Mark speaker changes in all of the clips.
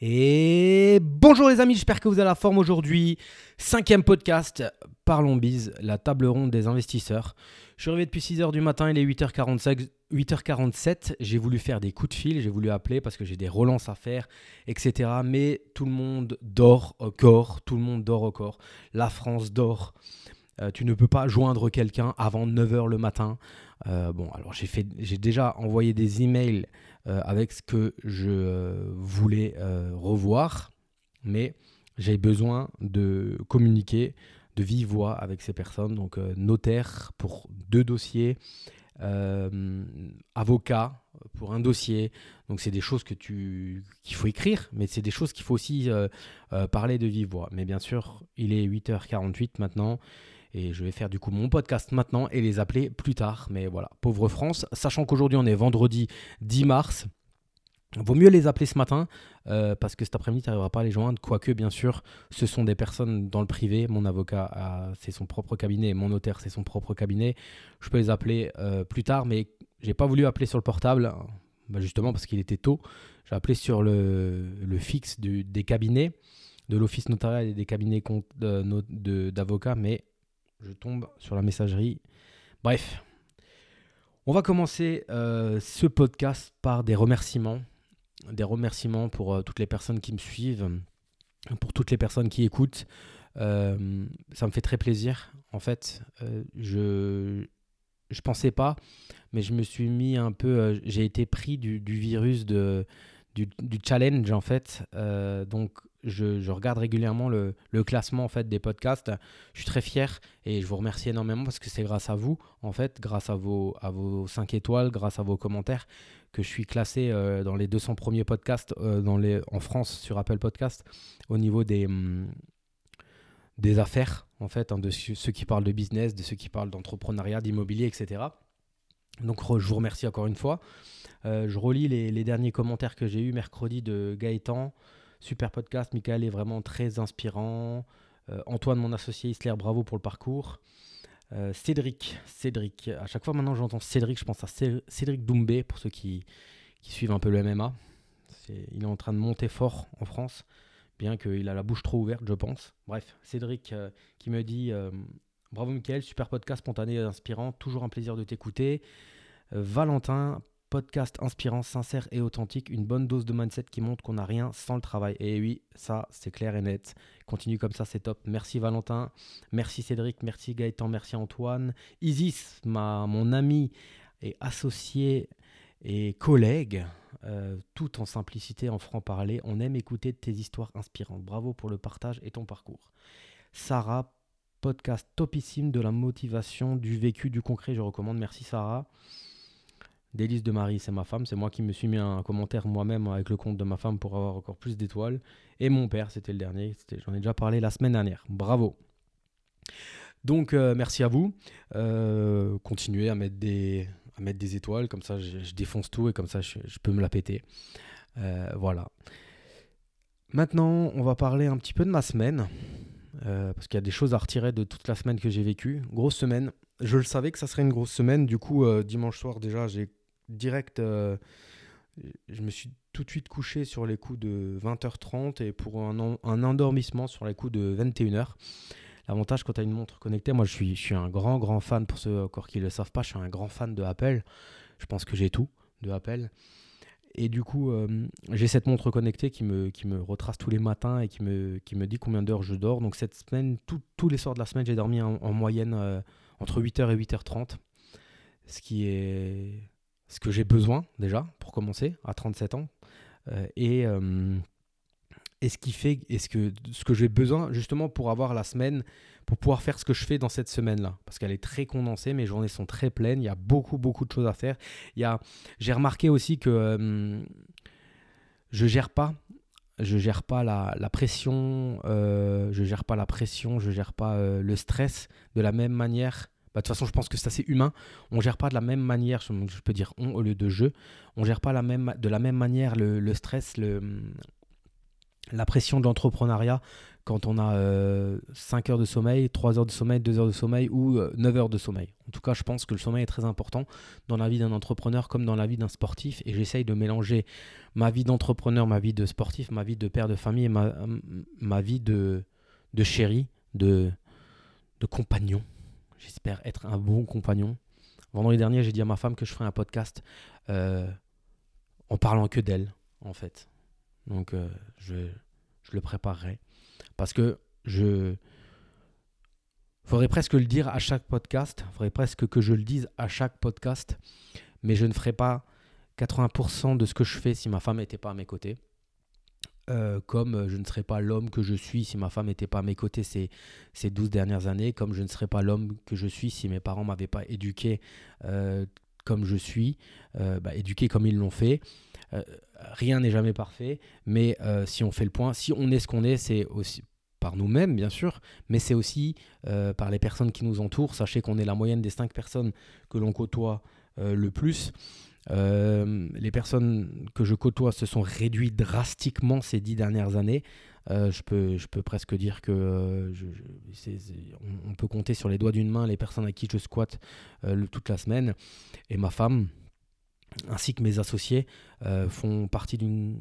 Speaker 1: Et bonjour les amis, j'espère que vous avez la forme aujourd'hui. Cinquième podcast, Parlons Bise, la table ronde des investisseurs. Je suis arrivé depuis 6h du matin, il est 8h45, 8h47. J'ai voulu faire des coups de fil, j'ai voulu appeler parce que j'ai des relances à faire, etc. Mais tout le monde dort au corps, tout le monde dort au corps. La France dort. Euh, tu ne peux pas joindre quelqu'un avant 9h le matin. Euh, bon, alors j'ai, déjà envoyé des emails avec ce que je voulais revoir, mais j'ai besoin de communiquer de vive voix avec ces personnes. Donc, notaire pour deux dossiers, avocat pour un dossier. Donc, c'est des choses que tu, qu'il faut écrire, mais c'est des choses qu'il faut aussi parler de vive voix. Mais bien sûr, il est 8h48 maintenant. Et je vais faire du coup mon podcast maintenant et les appeler plus tard. Mais voilà, pauvre France, sachant qu'aujourd'hui on est vendredi 10 mars. Vaut mieux les appeler ce matin euh, parce que cet après-midi, tu n'arriveras pas à les joindre. Quoique, bien sûr, ce sont des personnes dans le privé. Mon avocat, c'est son propre cabinet. Mon notaire, c'est son propre cabinet. Je peux les appeler euh, plus tard, mais j'ai pas voulu appeler sur le portable, bah, justement parce qu'il était tôt. J'ai appelé sur le, fixe des cabinets, de l'office notarial et des cabinets d'avocats, mais je tombe sur la messagerie. Bref, on va commencer euh, ce podcast par des remerciements. Des remerciements pour euh, toutes les personnes qui me suivent, pour toutes les personnes qui écoutent. Euh, ça me fait très plaisir. En fait, je je pensais pas, mais je me suis mis un peu. J'ai été pris du, virus du, du, challenge en fait. donc je, regarde régulièrement le, classement en fait des podcasts. Je suis très fier et je vous remercie énormément parce que c'est grâce à vous, en fait, grâce à vos, à vos 5 étoiles, grâce à vos commentaires, que je suis classé euh, dans les 200 premiers podcasts euh, en France sur Apple Podcast au niveau des, hum, affaires, en fait, hein, de ceux qui parlent de business, de ceux qui parlent d'entrepreneuriat, d'immobilier, etc. Donc je vous remercie encore une fois. Euh, je relis les, derniers commentaires que j'ai eus mercredi de Gaëtan. Super podcast, Michael est vraiment très inspirant. Euh, Antoine, mon associé Isler, bravo pour le parcours. Euh, Cédric, Cédric, à chaque fois maintenant j'entends Cédric, je pense à Cédric Doumbé pour ceux qui, suivent un peu le MMA. il est en train de monter fort en France, bien qu'il a la bouche trop ouverte, je pense. Bref, Cédric euh, qui me dit Bravo Michael, super podcast spontané et inspirant, toujours un plaisir de t'écouter. Valentin, podcast inspirant, sincère et authentique, une bonne dose de mindset qui montre qu'on n'a rien sans le travail. Et oui, ça, c'est clair et net. Continue comme ça, c'est top. Merci Valentin, merci Cédric, merci Gaëtan, merci Antoine. Isis, ma, mon ami et associé et collègue, euh, tout en simplicité, en franc-parler. On aime écouter tes histoires inspirantes. Bravo pour le partage et ton parcours. Sarah, podcast topissime de la motivation, du vécu, du concret. Je recommande. Merci Sarah. Délice de Marie, c'est ma femme. C'est moi qui me suis mis un commentaire moi-même avec le compte de ma femme pour avoir encore plus d'étoiles. Et mon père, c'était le dernier. J'en ai déjà parlé la semaine dernière. Bravo. Donc, euh, merci à vous. Euh, continuez à mettre, des, à mettre des étoiles. Comme ça, je, défonce tout et comme ça, je, peux me la péter. Euh, voilà. Maintenant, on va parler un petit peu de ma semaine. parce qu'il y a des choses à retirer de toute la semaine que j'ai vécue. Grosse semaine. Je le savais que ça serait une grosse semaine. Du coup, dimanche soir, déjà, j'ai direct, euh, je me suis tout de suite couché sur les coups de 20h30 et pour un, un endormissement sur les coups de 21h. L'avantage quand tu as une montre connectée, moi je suis, je suis un grand grand fan, pour ceux encore qui ne le savent pas, je suis un grand fan de Apple. Je pense que j'ai tout de Apple. Et du coup, euh, j'ai cette montre connectée qui me, qui me retrace tous les matins et qui me, qui me dit combien d'heures je dors. Donc cette semaine, tous les soirs de la semaine, j'ai dormi en, moyenne euh, entre 8h et 8h30. Ce qui est ce que j'ai besoin déjà pour commencer à 37 ans. Euh, et, euh, et ce qui fait est ce que ce que j'ai besoin justement pour avoir la semaine pour pouvoir faire ce que je fais dans cette semaine là parce qu'elle est très condensée mes journées sont très pleines il y a beaucoup beaucoup de choses à faire. Il y a j'ai remarqué aussi que euh, je gère pas je gère pas la, la pression je gère pas la pression je gère pas le stress de la même manière bah, de toute façon, je pense que c'est assez humain. On gère pas de la même manière, je peux dire on au lieu de je. On gère pas la même, de la même manière le, stress, le, la pression de l'entrepreneuriat quand on a 5 heures de sommeil, 3 heures de sommeil, 2 heures de sommeil ou 9 heures de sommeil. En tout cas, je pense que le sommeil est très important dans la vie d'un entrepreneur comme dans la vie d'un sportif et j'essaye de mélanger ma vie d'entrepreneur, ma vie de sportif, ma vie de père de famille et ma, ma vie de, de chéri, de, de compagnon. J'espère être un bon compagnon. Vendredi dernier, j'ai dit à ma femme que je ferais un podcast euh, en parlant que d'elle, en fait. Donc, euh, je, le préparerai. Parce que je. Faudrait presque le dire à chaque podcast. Faudrait presque que je le dise à chaque podcast. Mais je ne ferai pas 80% de ce que je fais si ma femme n'était pas à mes côtés. Euh, comme je ne serais pas l'homme que je suis si ma femme n'était pas à mes côtés ces, ces 12 dernières années, comme je ne serais pas l'homme que je suis si mes parents m'avaient pas éduqué euh, comme je suis, euh, bah, éduqué comme ils l'ont fait. rien n'est jamais parfait, mais si on fait le point, si on est ce qu'on est, c'est aussi par nous-mêmes, bien sûr, mais c'est aussi par les personnes qui nous entourent. Sachez qu'on est la moyenne des 5 personnes que l'on côtoie le plus. Euh, les personnes que je côtoie se sont réduites drastiquement ces dix dernières années. Euh, je, peux, je peux presque dire que euh, on, peut compter sur les doigts d'une main les personnes à qui je squatte toute la semaine. Et ma femme, ainsi que mes associés, font partie d'une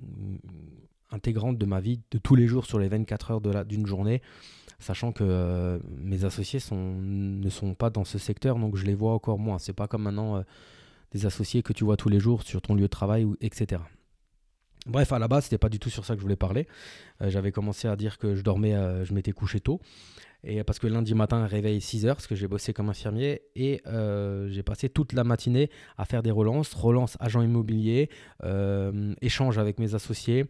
Speaker 1: intégrante de ma vie de tous les jours sur les 24 heures d'une journée sachant que mes associés ne sont pas dans ce secteur, donc je les vois encore moins. C'est pas comme maintenant des associés que tu vois tous les jours sur ton lieu de travail, etc. Bref, à la base, c'était pas du tout sur ça que je voulais parler. Euh, j'avais commencé à dire que je dormais, euh, je m'étais couché tôt. Et parce que lundi matin, réveil 6 heures, parce que j'ai bossé comme infirmier. Et euh, j'ai passé toute la matinée à faire des relances, relances agent immobilier, échange avec mes associés,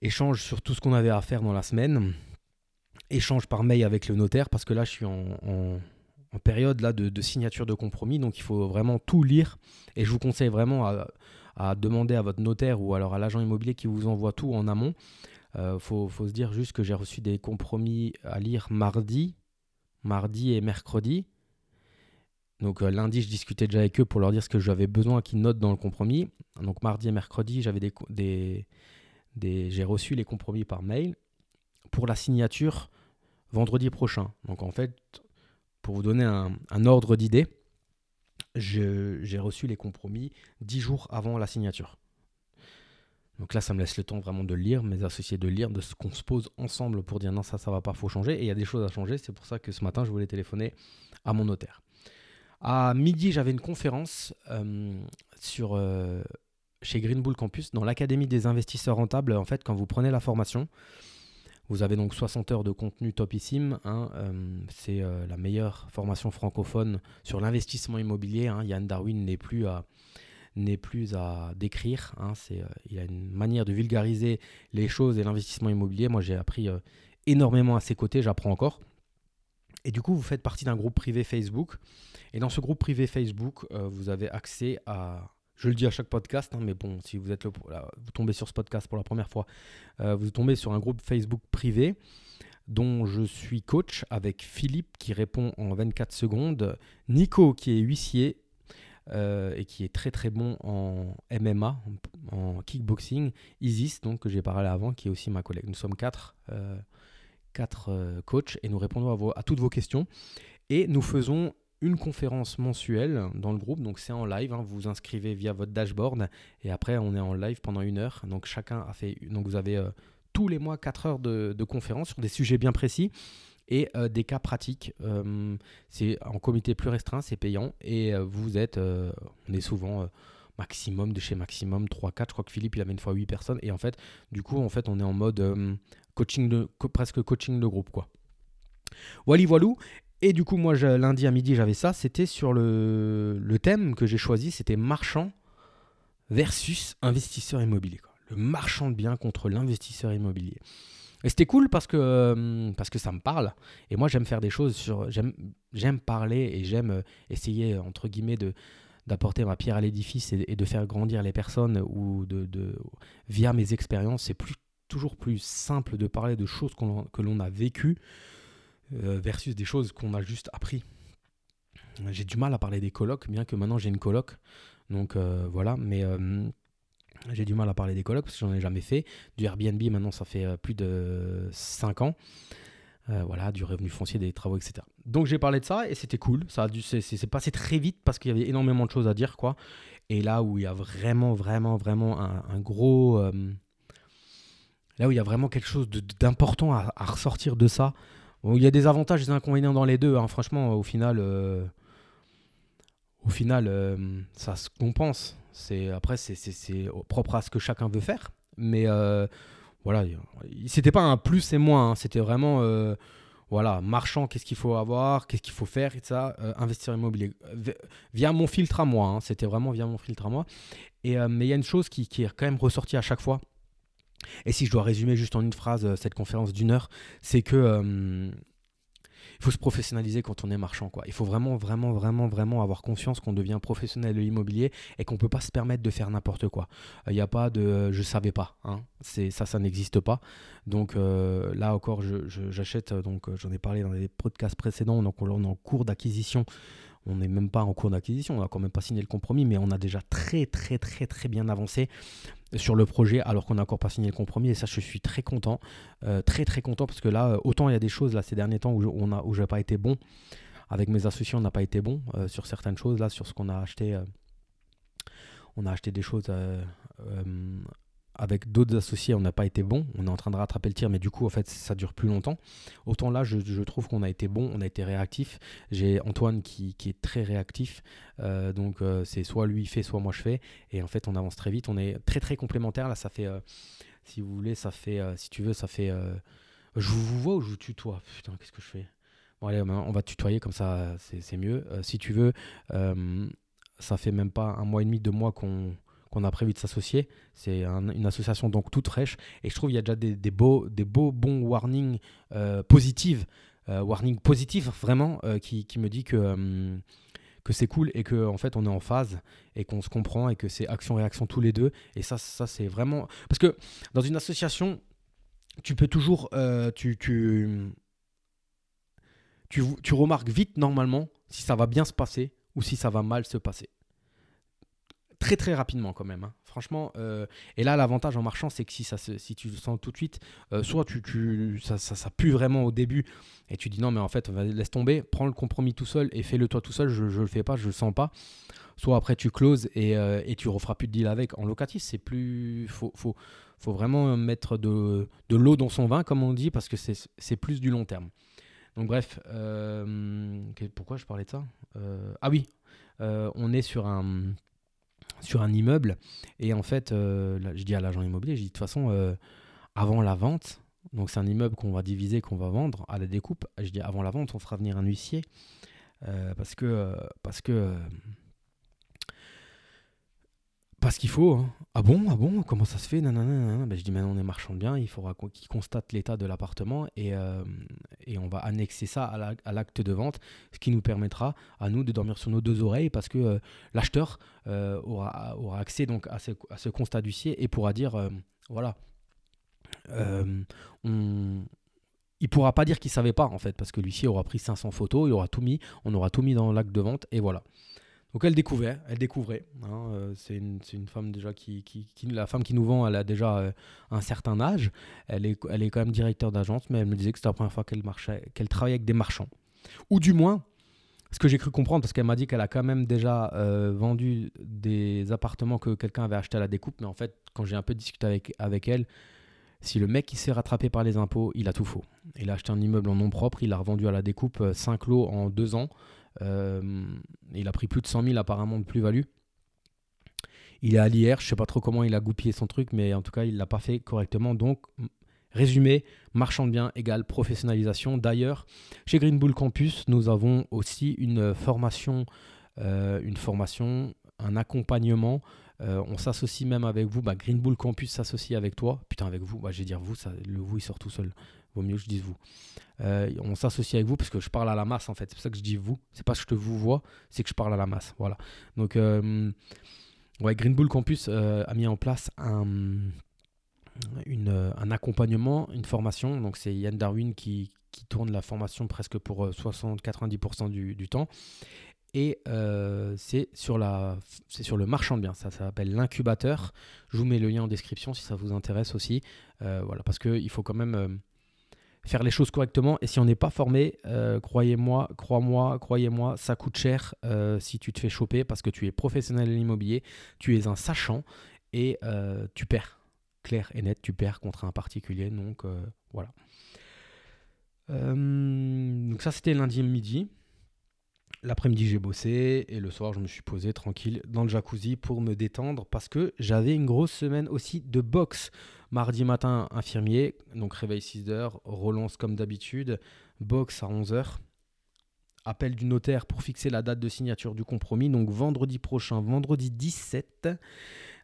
Speaker 1: échange sur tout ce qu'on avait à faire dans la semaine, échange par mail avec le notaire, parce que là, je suis en période là, de, signature de compromis, donc il faut vraiment tout lire. Et je vous conseille vraiment à, demander à votre notaire ou alors à l'agent immobilier qui vous envoie tout en amont. Il euh, faut, se dire juste que j'ai reçu des compromis à lire mardi, mardi et mercredi. Donc euh, lundi, je discutais déjà avec eux pour leur dire ce que j'avais besoin qu'ils notent dans le compromis. Donc mardi et mercredi, j'avais des, des, j'ai reçu les compromis par mail pour la signature vendredi prochain. Donc en fait, pour vous donner un, ordre d'idée, j'ai reçu les compromis dix jours avant la signature. Donc là, ça me laisse le temps vraiment de lire, mes associés de lire, de ce qu'on se pose ensemble pour dire non, ça, ça va pas, faut changer. Et il y a des choses à changer. C'est pour ça que ce matin, je voulais téléphoner à mon notaire. À midi, j'avais une conférence euh, euh, chez Green Bull Campus, dans l'Académie des investisseurs rentables. En fait, quand vous prenez la formation, vous avez donc 60 heures de contenu topissime. Hein, euh, c'est euh, la meilleure formation francophone sur l'investissement immobilier. Hein. Yann Darwin n'est plus à, n'est plus à décrire. Hein. euh, il a une manière de vulgariser les choses et l'investissement immobilier. Moi, j'ai appris énormément à ses côtés. J'apprends encore. Et du coup, vous faites partie d'un groupe privé Facebook. Et dans ce groupe privé Facebook, vous avez accès à je le dis à chaque podcast, hein, mais bon, si vous êtes vous tombez sur ce podcast pour la première fois, euh, vous tombez sur un groupe Facebook privé dont je suis coach avec Philippe qui répond en 24 secondes, Nico qui est huissier euh, et qui est très très bon en MMA, en, kickboxing, Isis, donc que j'ai parlé avant, qui est aussi ma collègue. Nous sommes quatre, euh, quatre coachs et nous répondons à toutes vos questions. Et nous faisons une conférence mensuelle dans le groupe. Donc c'est en live, hein. vous vous inscrivez via votre dashboard et après on est en live pendant une heure. Donc chacun a fait, donc vous avez euh, tous les mois 4 heures de, de conférences sur des sujets bien précis et euh, des cas pratiques. Euh, c'est en comité plus restreint, c'est payant et vous êtes, on est souvent maximum de chez maximum 3-4. Je crois que Philippe il avait une fois 8 personnes et en fait du coup en fait on est en mode coaching de, presque coaching de groupe quoi. Wally voilou. Et du coup, moi, lundi à midi, j'avais ça. C'était sur le, thème que j'ai choisi, c'était marchand versus investisseur immobilier. Le marchand de biens contre l'investisseur immobilier. Et c'était cool parce que, euh, parce que ça me parle. Et moi, j'aime faire des choses sur. J'aime parler et j'aime euh, essayer, entre guillemets, de d'apporter ma pierre à l'édifice et, de faire grandir les personnes ou de, de via mes expériences. C'est plus, toujours plus simple de parler de choses que l'on a vécues versus des choses qu'on a juste appris. J'ai du mal à parler des colocs, bien que maintenant j'ai une coloc. Donc euh, voilà, mais, euh, J'ai du mal à parler des colocs parce que j'en ai jamais fait. Du Airbnb, maintenant, ça fait euh, plus de 5 ans. Euh, voilà, du revenu foncier, des travaux, etc. Donc j'ai parlé de ça et c'était cool. Ça a dû, c'est, passé très vite parce qu'il y avait énormément de choses à dire, quoi. Et là où il y a vraiment, vraiment, vraiment un, gros, euh, là où il y a vraiment quelque chose d'important à, ressortir de ça. Il y a des avantages et des inconvénients dans les deux. Hein. Franchement, au final, euh, au final, ça se compense. C'est après, c'est, propre à ce que chacun veut faire, mais voilà, c'était pas un plus et moins, hein. c'était vraiment euh, voilà, marchand, qu'est-ce qu'il faut avoir, qu'est-ce qu'il faut faire et ça, euh, investir immobilier via mon filtre à moi, hein. c'était vraiment via mon filtre à moi. Et, euh, mais il y a une chose qui, qui, est quand même ressortie à chaque fois. Et si je dois résumer juste en une phrase cette conférence d'une heure, c'est que il faut se professionnaliser quand on est marchand. Quoi. Il faut vraiment, vraiment, vraiment, vraiment avoir conscience qu'on devient professionnel de l'immobilier et qu'on ne peut pas se permettre de faire n'importe quoi. Il n'y a pas de je savais pas. Hein. C'est, ça, ça n'existe pas. Donc euh, là encore, j'achète, donc j'en ai parlé dans les podcasts précédents, donc on est en cours d'acquisition on n'est même pas en cours d'acquisition, on n'a quand même pas signé le compromis, mais on a déjà très très très très bien avancé sur le projet alors qu'on n'a encore pas signé le compromis et ça je suis très content, euh, très très content parce que là euh, autant il y a des choses là ces derniers temps où je, on pas été bon avec mes associés on n'a pas été bon euh, sur certaines choses là sur ce qu'on a acheté on a acheté des choses avec d'autres associés, on n'a pas été bon. On est en train de rattraper le tir, mais du coup, en fait, ça dure plus longtemps. Autant là, je, trouve qu'on a été bon, on a été réactif. J'ai Antoine qui, est très réactif. Euh, donc, euh, c'est soit lui fait, soit moi je fais. Et en fait, on avance très vite. On est très, très complémentaires. Là, ça fait, euh, si vous voulez, ça fait, si tu veux, ça fait. je vous vois ou je vous tutoie? Putain, qu'est-ce que je fais? Bon, allez, on va tutoyer, comme ça, c'est mieux. si tu veux, ça fait même pas un mois et demi, deux mois qu'on qu'on a prévu de s'associer. C'est une association donc toute fraîche. Et je trouve qu'il y a déjà des, beaux, bons warnings euh, positifs, euh, warning positifs vraiment euh, qui, me dit que c'est cool et que en fait on est en phase et qu'on se comprend et que c'est action réaction tous les deux. Et ça ça c'est vraiment parce que dans une association tu peux toujours tu remarques vite normalement si ça va bien se passer ou si ça va mal se passer très très rapidement quand même. Hein. Franchement, euh, et là l'avantage en marchant, c'est que si, ça si tu le sens tout de suite, euh, soit tu, tu ça, ça, pue vraiment au début et tu dis non mais en fait laisse tomber, prends le compromis tout seul et fais-le toi tout seul, je, je le fais pas, je le sens pas. Soit après tu closes et, euh, et tu referas plus de deal avec. En locatif, c'est plus. Faut, faut, faut vraiment mettre de, de l'eau dans son vin, comme on dit, parce que c'est plus du long terme. Donc bref, pourquoi je parlais de ça? Ah oui, on est sur un sur un immeuble. Et en fait, euh, je dis à l'agent immobilier, je dis de toute façon, euh, avant la vente, donc c'est un immeuble qu'on va diviser, qu'on va vendre à la découpe, je dis avant la vente, on fera venir un huissier. Euh, parce que, parce que parce qu'il faut. Hein. Ah bon Ah bon Comment ça se fait ben, Je dis maintenant on est marchand de biens, il faudra qu'il constate l'état de l'appartement et, euh, on va annexer ça à l'acte de vente, ce qui nous permettra à nous de dormir sur nos deux oreilles parce que euh, l'acheteur euh, aura, aura accès donc à ce, à ce constat d'huissier et pourra dire voilà, on, il pourra pas dire qu'il savait pas en fait parce que l'huissier aura pris 500 photos, il aura tout mis, on aura tout mis dans l'acte de vente et voilà. Donc elle découvrait, elle découvrait. Hein, euh, c'est une, femme déjà qui, qui, La femme qui nous vend, elle a déjà euh, un certain âge. Elle est, elle est quand même directeur d'agence, mais elle me disait que c'était la première fois qu'elle marchait, qu'elle travaillait avec des marchands. Ou du moins, ce que j'ai cru comprendre, parce qu'elle m'a dit qu'elle a quand même déjà euh, vendu des appartements que quelqu'un avait acheté à la découpe, mais en fait, quand j'ai un peu discuté avec, avec elle, si le mec qui s'est rattrapé par les impôts, il a tout faux. Il a acheté un immeuble en nom propre, il a revendu à la découpe 5 lots en 2 ans. Euh, il a pris plus de 100 000 apparemment de plus-value. Il est à l'IR, je sais pas trop comment il a goupillé son truc, mais en tout cas, il l'a pas fait correctement. Donc, résumé, marchand de biens égale professionnalisation. D'ailleurs, chez Green Bull Campus, nous avons aussi une formation, euh, une formation, un accompagnement. Euh, on s'associe même avec vous. Bah, Green Bull Campus s'associe avec toi. Putain, avec vous. Bah, je vais dire vous, ça, le vous, il sort tout seul. Vaut mieux que je dise vous. Euh, on s'associe avec vous parce que je parle à la masse en fait. C'est pour ça que je dis vous. C'est pas que je te vous vois, c'est que je parle à la masse. Voilà. Donc, euh, Green Bull Campus euh, a mis en place un, accompagnement, une formation. Donc, c'est Yann Darwin qui, qui, tourne la formation presque pour 60-90% du, temps. Et c'est sur, la, sur le marchand de biens. Ça, s'appelle l'incubateur. Je vous mets le lien en description si ça vous intéresse aussi. Voilà, parce qu'il faut quand même faire les choses correctement. Et si on n'est pas formé, croyez-moi, crois-moi, croyez-moi, ça coûte cher si tu te fais choper parce que tu es professionnel de l'immobilier, tu es un sachant et tu perds. Clair et net, tu perds contre un particulier. Donc voilà. donc ça, c'était lundi midi. L'après-midi, j'ai bossé et le soir, je me suis posé tranquille dans le jacuzzi pour me détendre parce que j'avais une grosse semaine aussi de boxe. Mardi matin, infirmier, donc réveil 6h, relance comme d'habitude, boxe à 11h, appel du notaire pour fixer la date de signature du compromis, donc vendredi prochain, vendredi 17.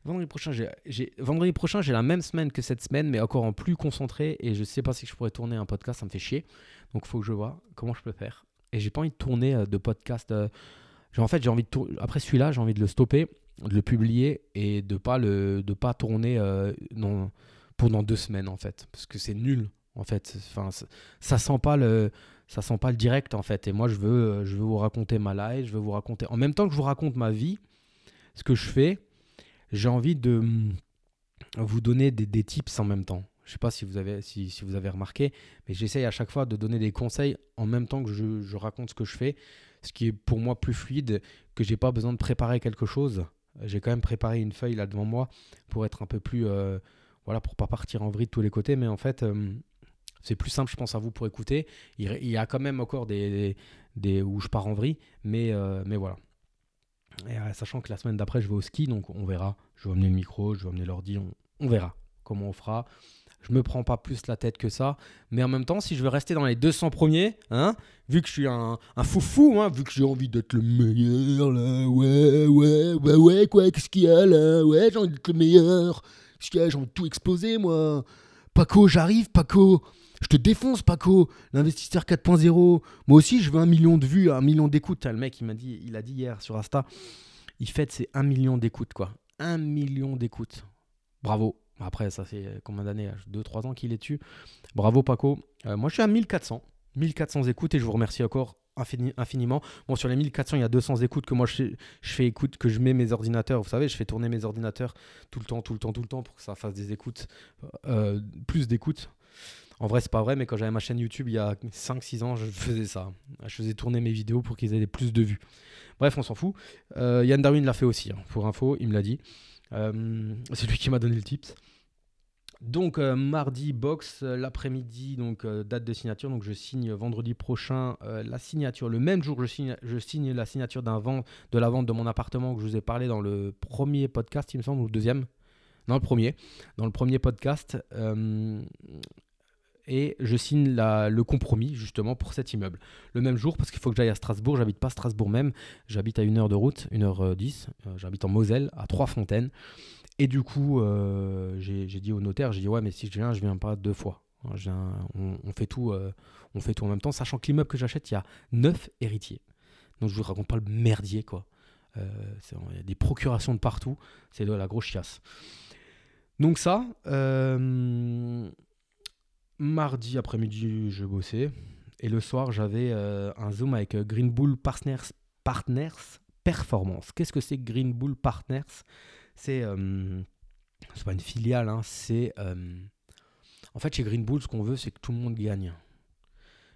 Speaker 1: Vendredi prochain, j'ai, vendredi prochain, j'ai la même semaine que cette semaine, mais encore en plus concentré et je ne sais pas si je pourrais tourner un podcast, ça me fait chier. Donc il faut que je vois comment je peux faire et j'ai pas envie de tourner euh, de podcast. Euh, en fait, j'ai envie de après celui-là, j'ai envie de le stopper, de le publier et de pas le de pas tourner euh, non, pendant deux semaines en fait, parce que c'est nul en fait. Enfin, ça sent pas le ça sent pas le direct en fait. Et moi, je veux je veux vous raconter ma life, je veux vous raconter en même temps que je vous raconte ma vie, ce que je fais. J'ai envie de mm, vous donner des, des tips en même temps. Je sais pas si vous avez, si, vous avez remarqué, mais j'essaye à chaque fois de donner des conseils en même temps que je, raconte ce que je fais, ce qui est pour moi plus fluide, que j'ai pas besoin de préparer quelque chose. J'ai quand même préparé une feuille là devant moi pour être un peu plus, euh, voilà, pour pas partir en vrille de tous les côtés, mais en fait, euh, c'est plus simple, je pense, à vous pour écouter. Il, y a quand même encore des, où je pars en vrille, mais, euh, mais voilà. Et, sachant que la semaine d'après, je vais au ski, donc on verra. Je vais amener le micro, je vais amener l'ordi, on, verra comment on fera je me prends pas plus la tête que ça. Mais en même temps, si je veux rester dans les 200 premiers, hein, vu que je suis un, foufou, hein, vu que j'ai envie d'être le meilleur, là, ouais, ouais, ouais, ouais, quoi, qu'est-ce qu'il y a là, ouais, j'ai envie d'être le meilleur, y a, j'ai envie de tout exploser, moi. Paco, j'arrive, Paco. Je te défonce, Paco, l'investisseur 4.0. Moi aussi, je veux un million de vues, un million d'écoutes. Le mec, il m'a dit, il a dit hier sur Insta, il fête ses un million d'écoutes, quoi. Un million d'écoutes. Bravo. Après, ça fait combien d'années 2-3 ans qu'il est dessus. Bravo Paco. Euh, moi, je suis à 1400. 1400 écoutes et je vous remercie encore infiniment. Bon, sur les 1400, il y a 200 écoutes que moi je, fais écoute, que je mets mes ordinateurs. Vous savez, je fais tourner mes ordinateurs tout le temps, tout le temps, tout le temps pour que ça fasse des écoutes, euh, plus d'écoutes. En vrai, c'est pas vrai, mais quand j'avais ma chaîne YouTube il y a 5-6 ans, je faisais ça. Je faisais tourner mes vidéos pour qu'ils aient plus de vues. Bref, on s'en fout. Euh, Yann Darwin l'a fait aussi, hein, pour info, il me l'a dit. c'est lui qui m'a donné le tips. Donc euh, mardi box euh, l'après-midi donc euh, date de signature. Donc je signe vendredi prochain la signature. Le même jour je signe je signe la signature d'un de la vente de mon appartement que je vous ai parlé dans le premier podcast il me semble ou le deuxième. Non le premier. Dans le premier podcast et je signe le compromis justement pour cet immeuble. Le même jour parce qu'il faut que j'aille à Strasbourg. J'habite pas Strasbourg même. J'habite à une heure de route 1h10 j'habite en Moselle à Trois Fontaines et du coup, euh, j'ai dit au notaire, j'ai dit ouais, mais si je viens, je viens pas deux fois. on, fait tout, euh, on fait en même temps, sachant que l'immeuble que j'achète, il y a neuf héritiers. Donc je vous raconte pas le merdier quoi. Euh, il y a des procurations de partout, c'est de la grosse chiasse. Donc ça, mardi après-midi, je bossais. Et le soir, j'avais un Zoom avec Green Bull Partners, Partners Performance. Qu'est-ce que c'est Green Bull Partners? C'est euh, c'est pas une filiale, hein, c'est euh, en fait chez Green Bull ce qu'on veut c'est que tout le monde gagne,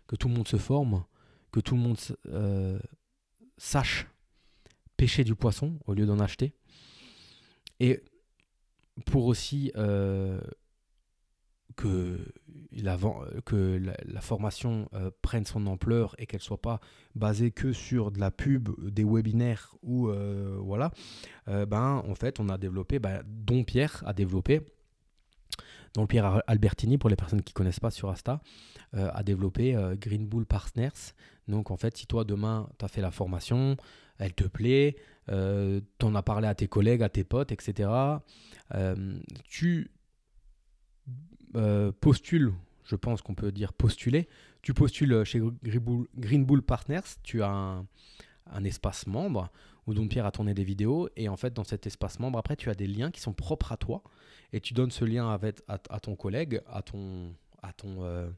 Speaker 1: que tout le monde se forme, que tout le monde euh, sache pêcher du poisson au lieu d'en acheter, et pour aussi que la, que la, formation euh, prenne son ampleur et qu'elle soit pas basée que sur de la pub, des webinaires ou euh, voilà, euh, ben en fait on a développé, ben, dont Pierre a développé, dont Pierre Albertini pour les personnes qui connaissent pas sur Asta, a développé Green Bull Partners. Donc en fait si toi demain tu as fait la formation, elle te plaît, tu en as parlé à tes collègues, à tes potes, etc. tu euh, postule, je pense qu'on peut dire postuler, tu postules chez Green Bull Partners, tu as un, espace membre où Don Pierre a tourné des vidéos et en fait dans cet espace membre après tu as des liens qui sont propres à toi et tu donnes ce lien avec, à, ton collègue, à ton, à ton,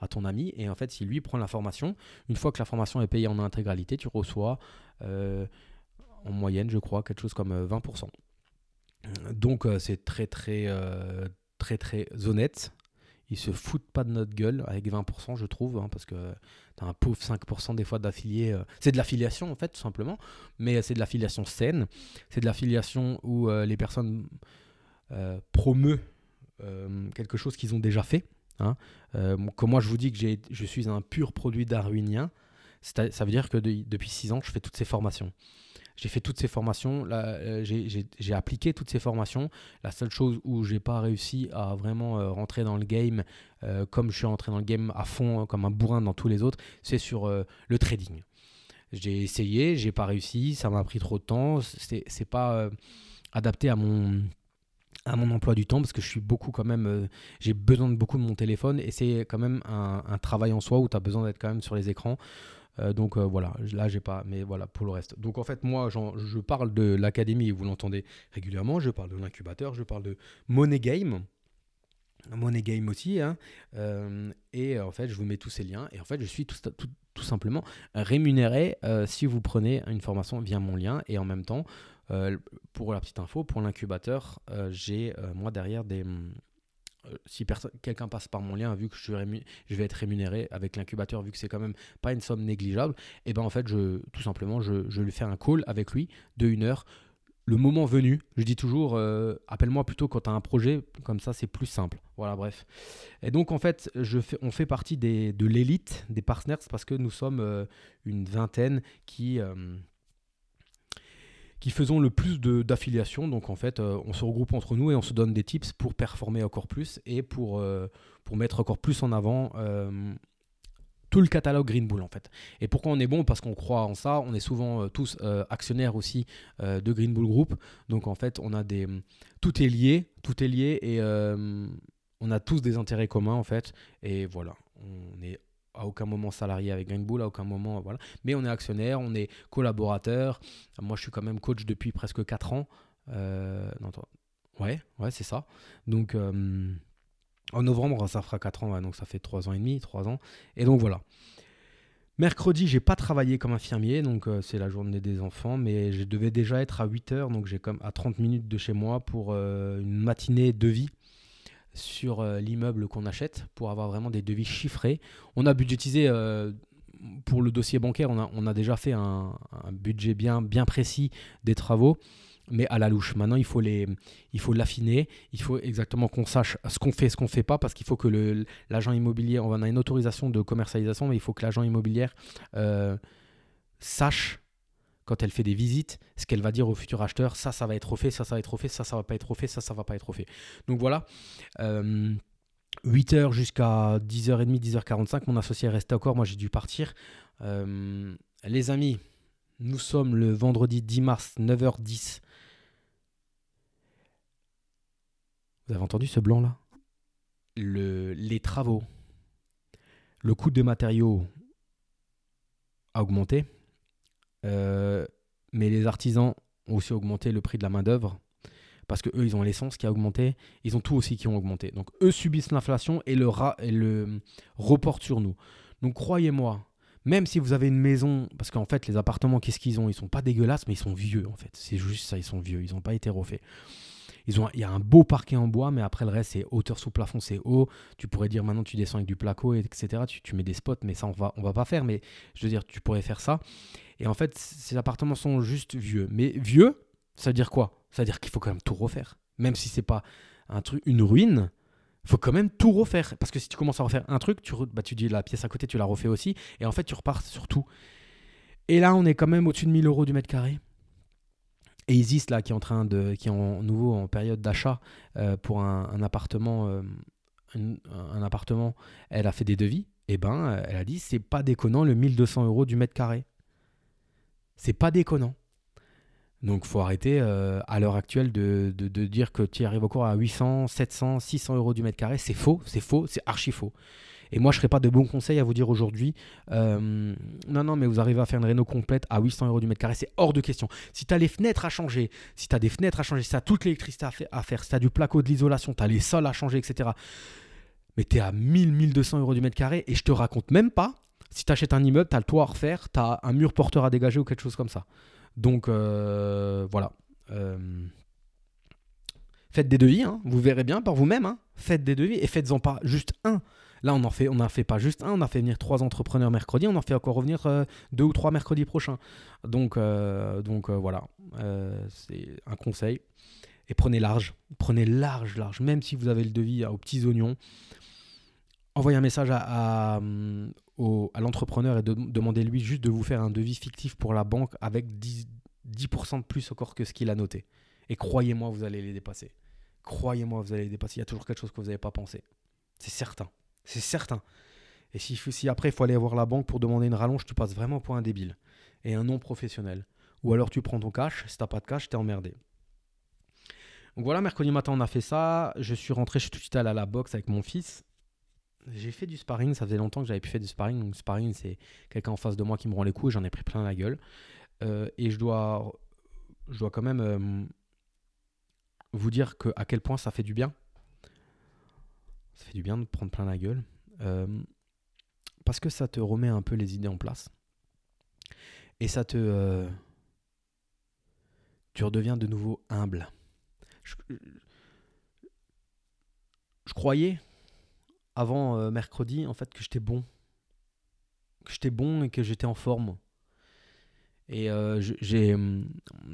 Speaker 1: à ton ami. Et en fait, si lui prend la formation, une fois que la formation est payée en intégralité, tu reçois en moyenne, je crois, quelque chose comme 20%. Donc c'est très très très très honnête. Ils se foutent pas de notre gueule avec 20%, je trouve, hein, parce que tu as un pauvre 5% des fois d'affiliés. c'est de l'affiliation, en fait, tout simplement, mais c'est de l'affiliation saine. C'est de l'affiliation où les personnes euh, promeut quelque chose qu'ils ont déjà fait. Hein. comme moi, je vous dis que je suis un pur produit darwinien, ça veut dire que depuis 6 ans, je fais toutes ces formations. J'ai fait toutes ces formations, euh, j'ai appliqué toutes ces formations. La seule chose où j'ai pas réussi à vraiment euh, rentrer dans le game euh, comme je suis rentré dans le game à fond, comme un bourrin dans tous les autres, c'est sur le trading. J'ai essayé, j'ai pas réussi, ça m'a pris trop de temps. C'est pas adapté à mon à mon emploi du temps parce que je suis beaucoup quand même j'ai besoin de beaucoup de mon téléphone et c'est quand même un, un, travail en soi où tu as besoin d'être quand même sur les écrans euh, donc euh, voilà, là j'ai pas, mais voilà pour le reste. Donc en fait moi je parle de l'académie, vous l'entendez régulièrement, je parle de l'incubateur, je parle de Money Game. Money Game aussi, hein. euh, et en fait je vous mets tous ces liens, et en fait je suis tout, simplement rémunéré si vous prenez une formation via mon lien, et en même temps, pour la petite info, pour l'incubateur, j'ai moi derrière des, si quelqu'un passe par mon lien, vu que je, vais être rémunéré avec l'incubateur, vu que c'est quand même pas une somme négligeable, et eh ben en fait, je, tout simplement, je, je lui fais un call avec lui de une heure. Le moment venu, je dis toujours, euh, appelle-moi plutôt quand tu as un projet, comme ça c'est plus simple. Voilà, bref. Et donc en fait, je fais, on fait partie de l'élite des partners parce que nous sommes euh, une vingtaine qui, qui faisons le plus d'affiliation. Donc en fait, euh, on se regroupe entre nous et on se donne des tips pour performer encore plus et pour, euh, pour mettre encore plus en avant euh, tout le catalogue Green Bull en fait. Et pourquoi on est bon? Parce qu'on croit en ça. On est souvent tous actionnaires aussi de Green Bull Group. Donc en fait, on a des tout est lié, tout est lié et on a tous des intérêts communs en fait. Et voilà, on est à aucun moment salarié avec Green à aucun moment, voilà. Mais on est actionnaire, on est collaborateur. Moi, je suis quand même coach depuis presque 4 ans. Euh, ouais, ouais, c'est ça. Donc, euh, en novembre, ça fera 4 ans, donc ça fait 3 ans et demi, 3 ans. Et donc, voilà. Mercredi, j'ai pas travaillé comme infirmier, donc euh, c'est la journée des enfants, mais je devais déjà être à 8 heures, donc j'ai comme à 30 minutes de chez moi pour une matinée de vie sur euh, l'immeuble qu'on achète pour avoir vraiment des devis chiffrés. On a budgétisé euh, pour le dossier bancaire, on a, on a déjà fait un, budget bien, bien précis des travaux, mais à la louche. Maintenant, il faut les, il faut l'affiner. Il faut exactement qu'on sache ce qu'on fait, ce qu'on fait pas, parce qu'il faut que l'agent immobilier, on a une autorisation de commercialisation, mais il faut que l'agent immobilier euh, sache quand elle fait des visites, ce qu'elle va dire au futur acheteur, ça, ça va être refait, ça, ça va être refait, ça, ça va pas être refait, ça, ça va pas être refait. Donc voilà. 8h euh, jusqu'à 10h30, 10h45, mon associé est resté encore, moi j'ai dû partir. Euh, les amis, nous sommes le vendredi 10 mars, 9h10. Vous avez entendu ce blanc là le, Les travaux, le coût des matériaux a augmenté. Euh, mais les artisans ont aussi augmenté le prix de la main-d'œuvre parce que eux ils ont l'essence qui a augmenté, ils ont tout aussi qui ont augmenté. Donc eux subissent l'inflation et le, et le reportent sur nous. Donc croyez-moi, même si vous avez une maison, parce qu'en fait les appartements qu'est-ce qu'ils ont? Ils sont pas dégueulasses mais ils sont vieux en fait. C'est juste ça, ils sont vieux, ils n'ont pas été refaits. Ils ont, il y a un beau parquet en bois, mais après le reste, c'est hauteur sous plafond, c'est haut. Tu pourrais dire maintenant tu descends avec du placo, etc. Tu, tu, mets des spots, mais ça on va, va pas faire. Mais je veux dire, tu pourrais faire ça. Et en fait, ces appartements sont juste vieux. Mais vieux, ça veut dire quoi? Ça veut dire qu'il faut quand même tout refaire. Même si c'est pas un truc, une ruine, il faut quand même tout refaire. Parce que si tu commences à refaire un truc, tu, bah, tu dis la pièce à côté, tu la refais aussi. Et en fait, tu repars sur tout. Et là, on est quand même au-dessus de 1000 euros du mètre carré. Et Isis, là, qui est en train de, nouveau en période d'achat euh, pour un, appartement, euh, un, appartement, elle a fait des devis. Et eh ben, elle a dit, c'est pas déconnant le 1200 euros du mètre carré. C'est pas déconnant. Donc faut arrêter euh, à l'heure actuelle de, dire que tu arrives encore à 800, 700, 600 euros du mètre carré. C'est faux, c'est faux, c'est archi faux. Et moi, je ne serais pas de bons conseils à vous dire aujourd'hui, euh, non, non, mais vous arrivez à faire une réno complète à 800 euros du mètre carré, c'est hors de question. Si tu as les fenêtres à changer, si tu as des fenêtres à changer, si tu as toute l'électricité à, faire, si tu as du placo de l'isolation, tu as les sols à changer, etc mais tu es à 1000, 1200 euros du mètre carré et je te raconte même pas si tu achètes un immeuble, tu as le toit à refaire, tu as un mur porteur à dégager ou quelque chose comme ça. Donc euh, voilà. Euh, faites des devis, hein. vous verrez bien par vous-même. Hein. Faites des devis et faites-en pas juste un. Là, on en fait, a fait pas juste un, on a fait venir trois entrepreneurs mercredi, on en fait encore revenir euh, deux ou trois mercredis prochains. Donc, donc voilà, c'est un conseil. Et prenez large, prenez large, large. Même si vous avez le devis aux petits oignons, envoyez un message à, à l'entrepreneur et de, demandez-lui juste de vous faire un devis fictif pour la banque avec 10, 10% de plus encore que ce qu'il a noté. Et croyez-moi, vous allez les dépasser. Croyez-moi, vous allez les dépasser. Il y a toujours quelque chose que vous n'avez pas pensé. C'est certain. C'est certain. Et si, après il faut aller voir la banque pour demander une rallonge, tu passes vraiment pour un débile et un non professionnel. Ou alors tu prends ton cash, si t'as pas de cash, t'es emmerdé. Donc voilà, mercredi matin on a fait ça. Je suis rentré, je suis tout de suite allé à la boxe avec mon fils j'ai fait du sparring, ça faisait longtemps que j'avais plus fait du sparring. Donc, sparring, c'est quelqu'un en face de moi qui me rend les coups et j'en ai pris plein la gueule. Euh, et je dois, je dois quand même euh, vous dire que, à quel point ça fait du bien. Ça fait du bien de prendre plein la gueule. Euh, parce que ça te remet un peu les idées en place. Et ça te. tu redeviens de nouveau humble. je, croyais avant euh, mercredi, en fait, que j'étais bon. Que j'étais bon et que j'étais en forme. Et euh, hum,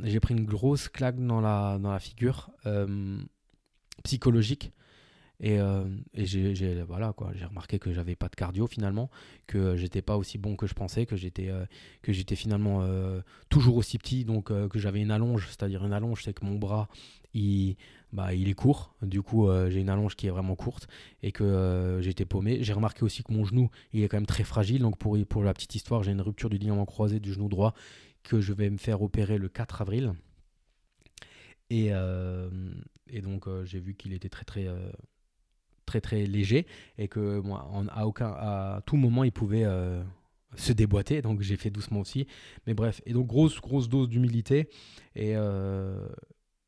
Speaker 1: j'ai pris une grosse claque dans la, dans la figure euh, psychologique. Et, et j'ai voilà quoi, j'ai remarqué que j'avais pas de cardio finalement, que j'étais pas aussi bon que je pensais, que j'étais que j'étais finalement toujours aussi petit, donc que j'avais une allonge, c'est-à-dire une allonge, c'est que mon bras il bah, il est court. Du coup, euh, j'ai une allonge qui est vraiment courte et que euh, j'étais paumé. J'ai remarqué aussi que mon genou, il est quand même très fragile. Donc, pour, pour la petite histoire, j'ai une rupture du ligament croisé du genou droit que je vais me faire opérer le 4 avril. Et, euh, et donc, j'ai vu qu'il était très, très, très, très léger et que moi, à, aucun, à tout moment, il pouvait se déboîter. Donc, j'ai fait doucement aussi. Mais bref, et donc, grosse, grosse dose d'humilité. Et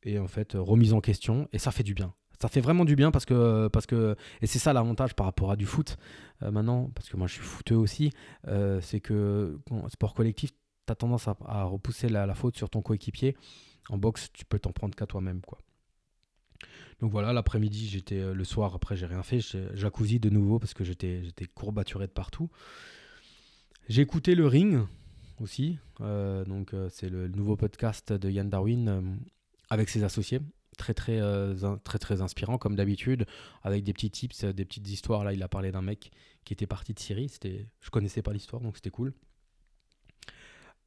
Speaker 1: et en fait remise en question et ça fait du bien. Ça fait vraiment du bien parce que, parce que et c'est ça l'avantage par rapport à du foot euh, maintenant, parce que moi je suis footeux aussi, euh, c'est que sport collectif, tu as tendance à, repousser la, faute sur ton coéquipier. En boxe, tu peux t'en prendre qu'à toi-même. quoi. Donc voilà, l'après-midi, j'étais euh, le soir, après j'ai rien fait, jacuzzi de nouveau parce que j'étais courbaturé de partout. J'ai écouté le ring aussi, donc c'est le, nouveau podcast de Yann Darwin avec ses associés. Très très, euh, très très inspirant comme d'habitude, avec des petits tips, des petites histoires. Là, il a parlé d'un mec qui était parti de Syrie. C'était, je connaissais pas l'histoire, donc c'était cool.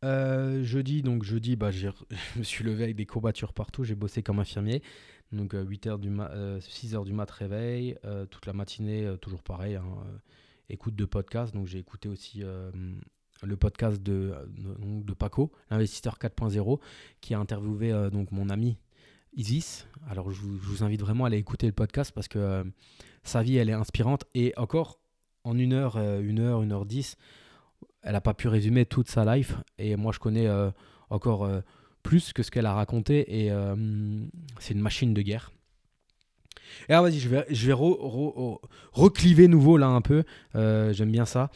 Speaker 1: Euh, jeudi, donc jeudi, bah, je me suis levé avec des courbatures partout. J'ai bossé comme infirmier. Donc 8 euh, heures du 6 h du mat réveil, toute la matinée, toujours pareil. Hein, écoute de podcast. Donc j'ai écouté aussi le podcast de, de Paco, l'investisseur 4.0, qui a interviewé euh, donc mon ami Isis. Alors je vous, invite vraiment à aller écouter le podcast parce que euh, sa vie elle est inspirante et encore en une heure, euh, une heure, une heure dix, elle n'a pas pu résumer toute sa life et moi je connais encore plus que ce qu'elle a raconté et c'est une machine de guerre. Et alors vas-y, je vais, recliver nouveau là un peu, j'aime bien ça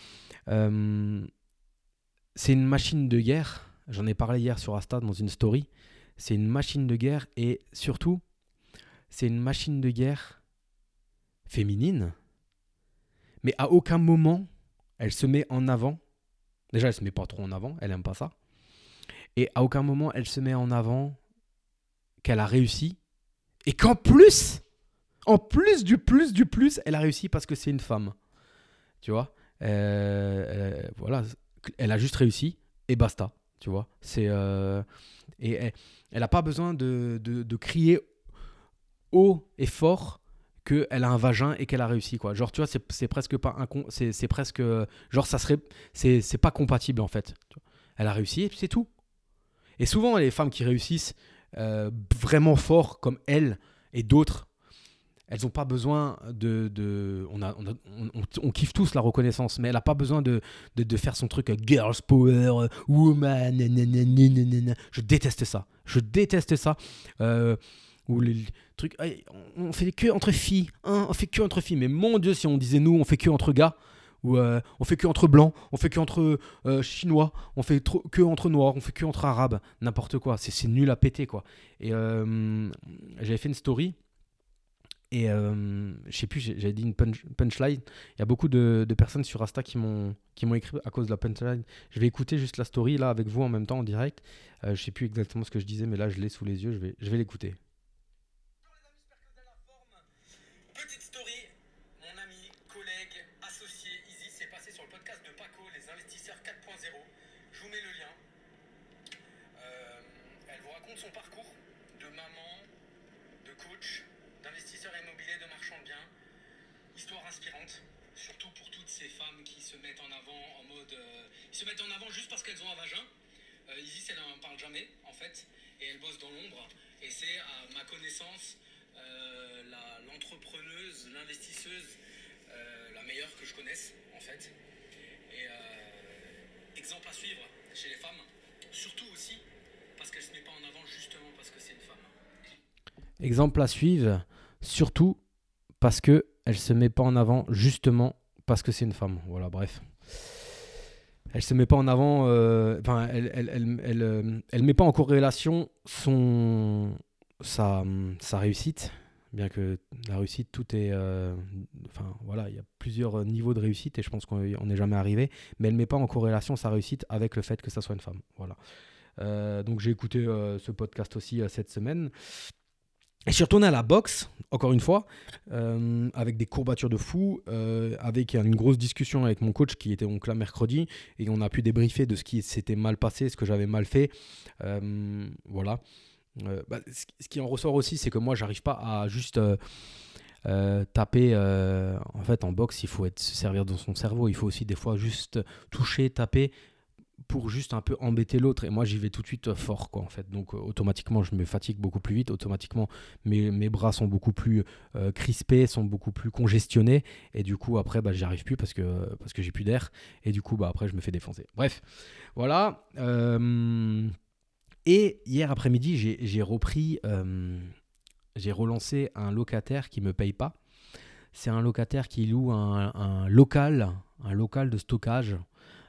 Speaker 1: c'est une machine de guerre. J'en ai parlé hier sur Asta dans une story. C'est une machine de guerre et surtout, c'est une machine de guerre féminine. Mais à aucun moment, elle se met en avant. Déjà, elle se met pas trop en avant, elle aime pas ça. Et à aucun moment, elle se met en avant qu'elle a réussi. Et qu'en plus, en plus du plus du plus, elle a réussi parce que c'est une femme. Tu vois? Euh, euh, Voilà, elle a juste réussi et basta, tu vois? C'est euh, et elle n'a pas besoin de, de, crier haut et fort qu'elle a un vagin et qu'elle a réussi quoi. Genre tu vois, c'est presque pas un c'est presque genre ça serait c'est pas compatible en fait. Elle a réussi et c'est tout. Et souvent les femmes qui réussissent euh, vraiment fort comme elle et d'autres elles n'ont pas besoin de... on, kiffe tous la reconnaissance, mais elle n'a pas besoin de, faire son truc euh, girls power, euh, woman, je déteste ça. Je déteste ça. Euh, ou les trucs, on fait que entre filles, hein, on fait que entre filles. Mais mon Dieu, si on disait nous, on fait que entre gars, euh, on fait que entre blancs, on fait que entre euh, chinois, on fait que entre noirs, on fait que entre arabes, n'importe quoi. C'est nul à péter quoi. Et euh, j'avais fait une story. Et je sais plus, j'avais dit une punchline. Il y a beaucoup de, personnes sur Insta qui m'ont écrit à cause de la punchline. Je vais écouter juste la story là avec vous en même temps en direct. je sais plus exactement ce que je disais, mais là je l'ai sous les yeux. Je vais, je vais l'écouter.
Speaker 2: Se mettent en avant juste parce qu'elles ont un vagin. Isis, elle n'en parle jamais, en fait, et elle bosse dans l'ombre. Et c'est, à ma connaissance, euh, l'entrepreneuse, l'investisseuse euh, la meilleure que je connaisse, en fait. Et euh, exemple à suivre chez les femmes, surtout aussi parce qu'elle ne se met pas en avant justement parce que c'est une femme.
Speaker 1: Exemple à suivre, surtout parce que elle se met pas en avant justement parce que c'est une femme. Voilà, bref elle se met pas en avant, euh, enfin, elle, elle, elle, euh, elle, met pas en corrélation son, sa, sa réussite, bien que la réussite, tout est, euh, enfin, voilà, il y a plusieurs niveaux de réussite et je pense qu'on n'est jamais arrivé, mais elle met pas en corrélation sa réussite avec le fait que ça soit une femme, voilà. donc j'ai écouté ce podcast aussi cette semaine. Et je suis retourné à la boxe, encore une fois, euh, avec des courbatures de fou, euh, avec une grosse discussion avec mon coach qui était donc là mercredi, et on a pu débriefer de ce qui s'était mal passé, ce que j'avais mal fait. Euh, voilà. Bah, ce qui en ressort aussi, c'est que moi, j'arrive pas à juste taper. en fait, en boxe, il faut être, se servir de son cerveau. Il faut aussi des fois juste toucher, taper pour juste un peu embêter l'autre. Et moi, j'y vais tout de suite euh, fort, quoi, en fait. Donc, euh, automatiquement, je me fatigue beaucoup plus vite. Automatiquement, mes, mes bras sont beaucoup plus euh, crispés, sont beaucoup plus congestionnés. Et du coup, après, bah, j'y arrive plus parce que, parce que j'ai plus d'air. Et du coup, bah, après, je me fais défoncer. Bref, voilà. Et hier après-midi, j'ai repris, j'ai relancé un locataire qui me paye pas. C'est un locataire qui loue un, un local, un local de stockage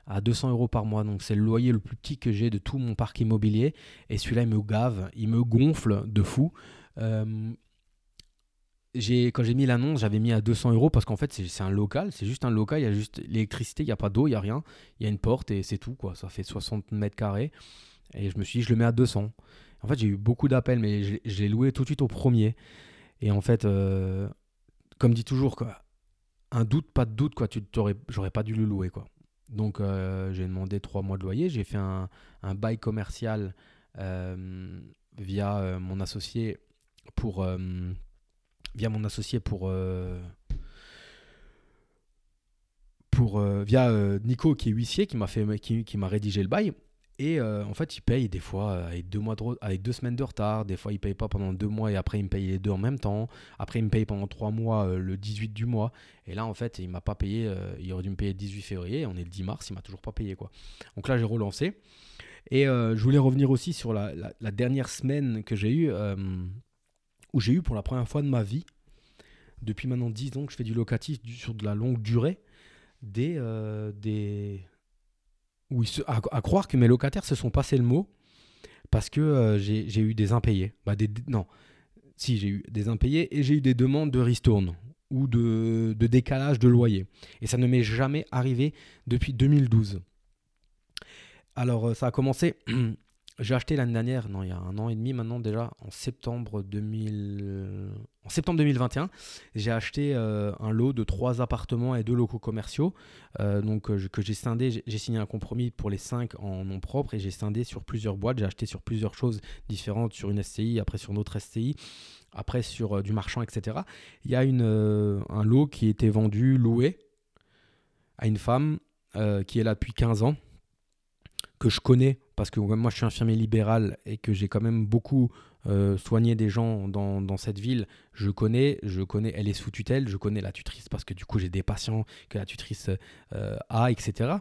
Speaker 1: à 200 euros par mois. Donc c'est le loyer le plus petit que j'ai de tout mon parc immobilier. Et celui-là, il me gave, il me gonfle de fou. Euh, quand j'ai mis l'annonce, j'avais mis à 200 euros parce qu'en fait, c'est un local, c'est juste un local, il y a juste l'électricité, il n'y a pas d'eau, il n'y a rien. Il y a une porte et c'est tout, quoi. Ça fait 60 mètres carrés. Et je me suis dit, je le mets à 200. En fait, j'ai eu beaucoup d'appels, mais je, l'ai loué tout de suite au premier. Et en fait, euh, comme dit toujours, un doute, pas de doute, quoi. Tu j'aurais pas dû le louer, quoi. Donc euh, j'ai demandé trois mois de loyer. J'ai fait un, bail commercial euh, via euh, mon associé pour via mon associé pour pour via Nico qui est huissier qui m'a fait qui m'a rédigé le bail et euh, en fait, il paye des fois euh, avec deux, mois de, avec deux semaines de retard. Des fois, il paye pas pendant deux mois et après, il me paye les deux en même temps. Après, il me paye pendant trois mois euh, le 18 du mois. Et là, en fait, il m'a pas payé. il aurait dû me payer le 18 février. On est le 10 mars, il m'a toujours pas payé. quoi. Donc là, j'ai relancé. Et je voulais revenir aussi sur la, la dernière semaine que j'ai eue, où j'ai eu pour la première fois de ma vie, depuis maintenant 10 ans que je fais du locatif sur de la longue durée, des, des, à, croire que mes locataires se sont passés le mot parce que euh, j'ai eu des impayés. Bah, non, si j'ai eu des impayés et j'ai eu des demandes de ristourne ou de, de décalage de loyer. Et ça ne m'est jamais arrivé depuis 2012. Alors euh, ça a commencé J'ai acheté l'année dernière, non, il y a un an et demi maintenant déjà, en septembre, 2000... en septembre 2021, j'ai acheté euh, un lot de trois appartements et deux locaux commerciaux euh, donc, euh, que j'ai scindé. J'ai signé un compromis pour les cinq en nom propre et j'ai scindé sur plusieurs boîtes. J'ai acheté sur plusieurs choses différentes, sur une SCI, après sur une autre SCI, après sur du marchand, etc. Il y a un lot qui était vendu, loué à une femme qui est là depuis 15 ans que je connais, parce que moi je suis infirmier libéral et que j'ai quand même beaucoup euh, soigné des gens dans, cette ville, je connais, je connais, elle est sous tutelle, je connais la tutrice parce que du coup j'ai des patients que la tutrice euh, a, etc.